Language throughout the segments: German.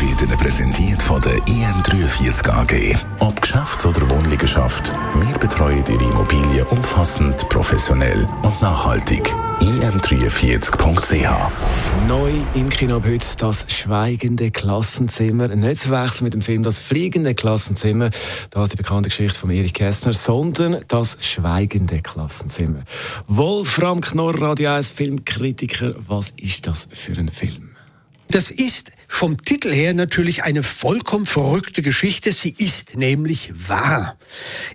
wird Ihnen präsentiert von der IM43 AG. Ob Geschäfts- oder Wohnliegenschaft, wir betreuen Ihre Immobilie umfassend, professionell und nachhaltig. im43.ch Neu im Kino ab heute das schweigende Klassenzimmer. Nicht zu verwechseln mit dem Film Das fliegende Klassenzimmer. Da ist die bekannte Geschichte von Erich Kästner, sondern das schweigende Klassenzimmer. Wolfram Knorr, Radio 1 Filmkritiker. Was ist das für ein Film? Das ist vom Titel her natürlich eine vollkommen verrückte Geschichte. Sie ist nämlich wahr.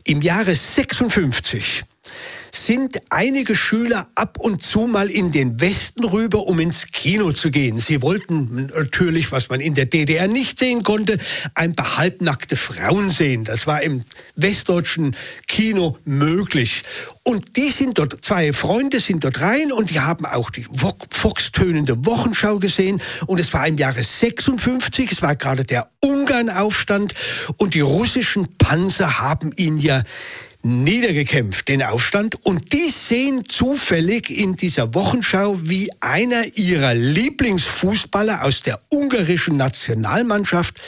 Im Jahre 56 sind einige Schüler ab und zu mal in den Westen rüber, um ins Kino zu gehen. Sie wollten natürlich, was man in der DDR nicht sehen konnte, ein paar halbnackte Frauen sehen. Das war im westdeutschen Kino möglich. Und die sind dort, zwei Freunde sind dort rein und die haben auch die foxtönende Wochenschau gesehen. Und es war im Jahre 56, es war gerade der Ungarnaufstand und die russischen Panzer haben ihn ja niedergekämpft, den Aufstand. Und die sehen zufällig in dieser Wochenschau, wie einer ihrer Lieblingsfußballer aus der ungarischen Nationalmannschaft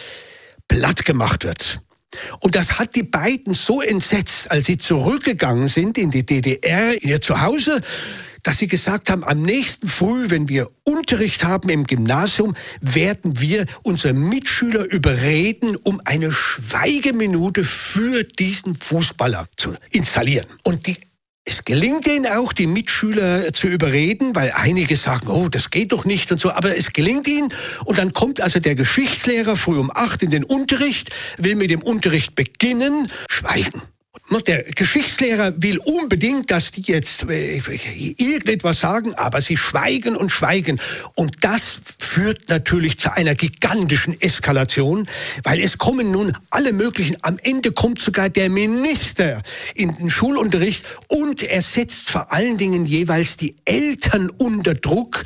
platt gemacht wird. Und das hat die beiden so entsetzt, als sie zurückgegangen sind in die DDR, in ihr Zuhause, dass sie gesagt haben, am nächsten Früh, wenn wir Unterricht haben im Gymnasium, werden wir unsere Mitschüler überreden, um eine Schweigeminute für diesen Fußballer zu installieren. Und die es gelingt ihnen auch, die Mitschüler zu überreden, weil einige sagen, oh, das geht doch nicht und so, aber es gelingt ihnen. Und dann kommt also der Geschichtslehrer früh um acht in den Unterricht, will mit dem Unterricht beginnen, schweigen. Der Geschichtslehrer will unbedingt, dass die jetzt äh, irgendetwas sagen, aber sie schweigen und schweigen. Und das führt natürlich zu einer gigantischen Eskalation, weil es kommen nun alle möglichen, am Ende kommt sogar der Minister in den Schulunterricht und er setzt vor allen Dingen jeweils die Eltern unter Druck,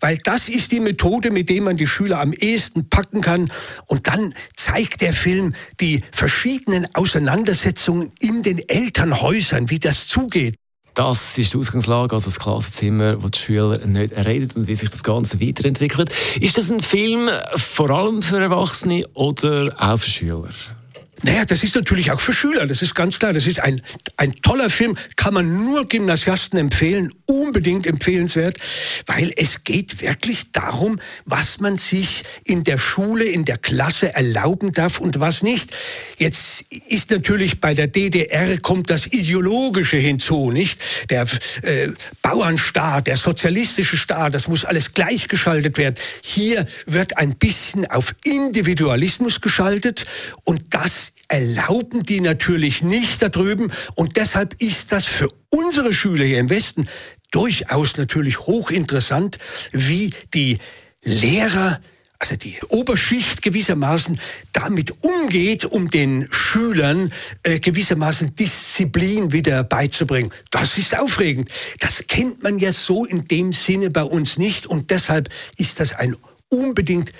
weil das ist die Methode, mit der man die Schüler am ehesten packen kann. Und dann zeigt der Film die verschiedenen Auseinandersetzungen in den Elternhäusern, wie das zugeht. Das ist die Ausgangslage, also das Klassenzimmer, wo die Schüler nicht reden und wie sich das Ganze weiterentwickelt. Ist das ein Film vor allem für Erwachsene oder auch für Schüler? Naja, das ist natürlich auch für Schüler, das ist ganz klar. Das ist ein, ein toller Film, kann man nur Gymnasiasten empfehlen, unbedingt empfehlenswert, weil es geht wirklich darum, was man sich in der Schule, in der Klasse erlauben darf und was nicht. Jetzt ist natürlich bei der DDR kommt das Ideologische hinzu, nicht? Der äh, Bauernstaat, der sozialistische Staat, das muss alles gleichgeschaltet werden. Hier wird ein bisschen auf Individualismus geschaltet und das erlauben die natürlich nicht da drüben. Und deshalb ist das für unsere Schüler hier im Westen durchaus natürlich hochinteressant, wie die Lehrer also die Oberschicht gewissermaßen damit umgeht, um den Schülern äh, gewissermaßen Disziplin wieder beizubringen. Das ist aufregend. Das kennt man ja so in dem Sinne bei uns nicht und deshalb ist das ein unbedingt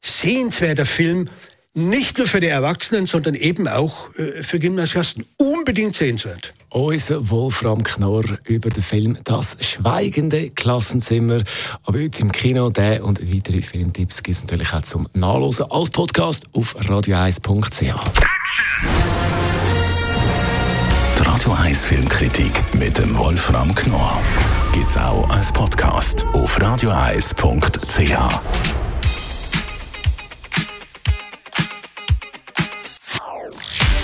sehenswerter Film, nicht nur für die Erwachsenen, sondern eben auch äh, für Gymnasiasten unbedingt sehenswert. Unser Wolfram Knorr über den Film Das schweigende Klassenzimmer. Aber heute im Kino, der und weitere Filmtipps gibt es natürlich auch zum Nachlesen als Podcast auf radio1.ch. Die Radio 1 Filmkritik mit dem Wolfram Knorr gibt es auch als Podcast auf radio1.ch.